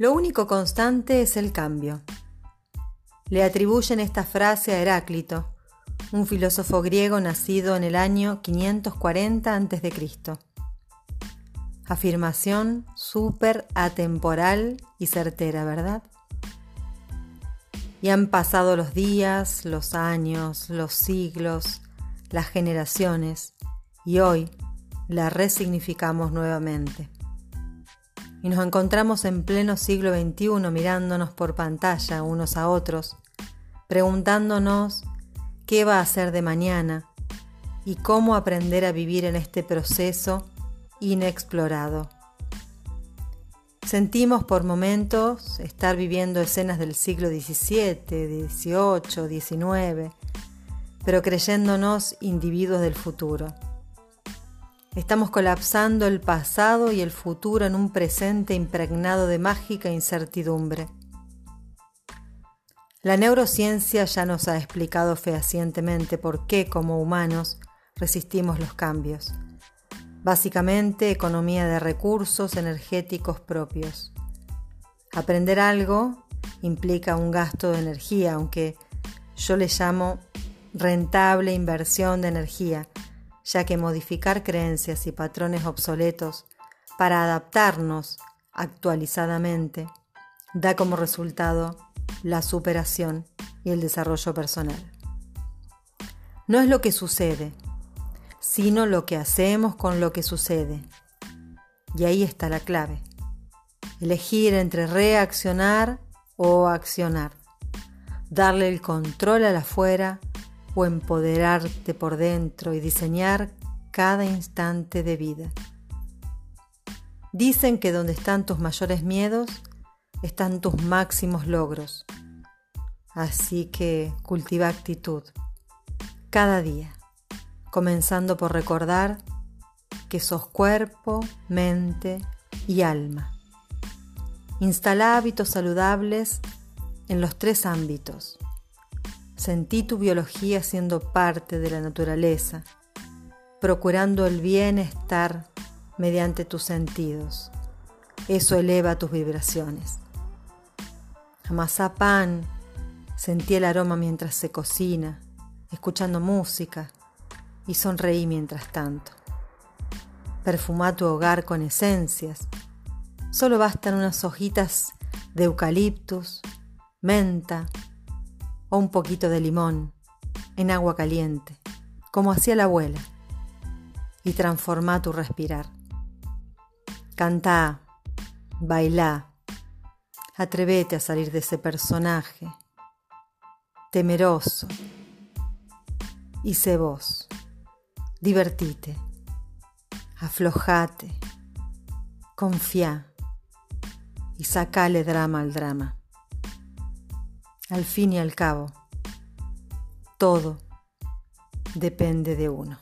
Lo único constante es el cambio. Le atribuyen esta frase a Heráclito, un filósofo griego nacido en el año 540 a.C. Afirmación súper atemporal y certera, ¿verdad? Y han pasado los días, los años, los siglos, las generaciones, y hoy la resignificamos nuevamente y nos encontramos en pleno siglo XXI mirándonos por pantalla unos a otros, preguntándonos qué va a hacer de mañana y cómo aprender a vivir en este proceso inexplorado. Sentimos por momentos estar viviendo escenas del siglo XVII, XVIII, XIX, pero creyéndonos individuos del futuro. Estamos colapsando el pasado y el futuro en un presente impregnado de mágica incertidumbre. La neurociencia ya nos ha explicado fehacientemente por qué como humanos resistimos los cambios. Básicamente, economía de recursos energéticos propios. Aprender algo implica un gasto de energía, aunque yo le llamo rentable inversión de energía, ya que modificar creencias y patrones obsoletos para adaptarnos actualizadamente da como resultado la superación y el desarrollo personal. No es lo que sucede, sino lo que hacemos con lo que sucede. Y ahí está la clave. Elegir entre reaccionar o accionar. Darle el control a la afuera o empoderarte por dentro y diseñar cada instante de vida. Dicen que donde están tus mayores miedos, están tus máximos logros. Así que cultiva actitud cada día, comenzando por recordar que sos cuerpo, mente y alma. Instala hábitos saludables en los tres ámbitos Sentí tu biología siendo parte de la naturaleza, procurando el bienestar mediante tus sentidos. Eso eleva tus vibraciones. Amasá pan, sentí el aroma mientras se cocina, escuchando música y sonreí mientras tanto. Perfumá tu hogar con esencias. Solo bastan unas hojitas de eucaliptus, menta, o un poquito de limón en agua caliente, como hacía la abuela, y transforma tu respirar. Canta, baila, atrévete a salir de ese personaje temeroso y sé vos. Divertite, aflojate, confía y sacale drama al drama. Al fin y al cabo, todo depende de uno.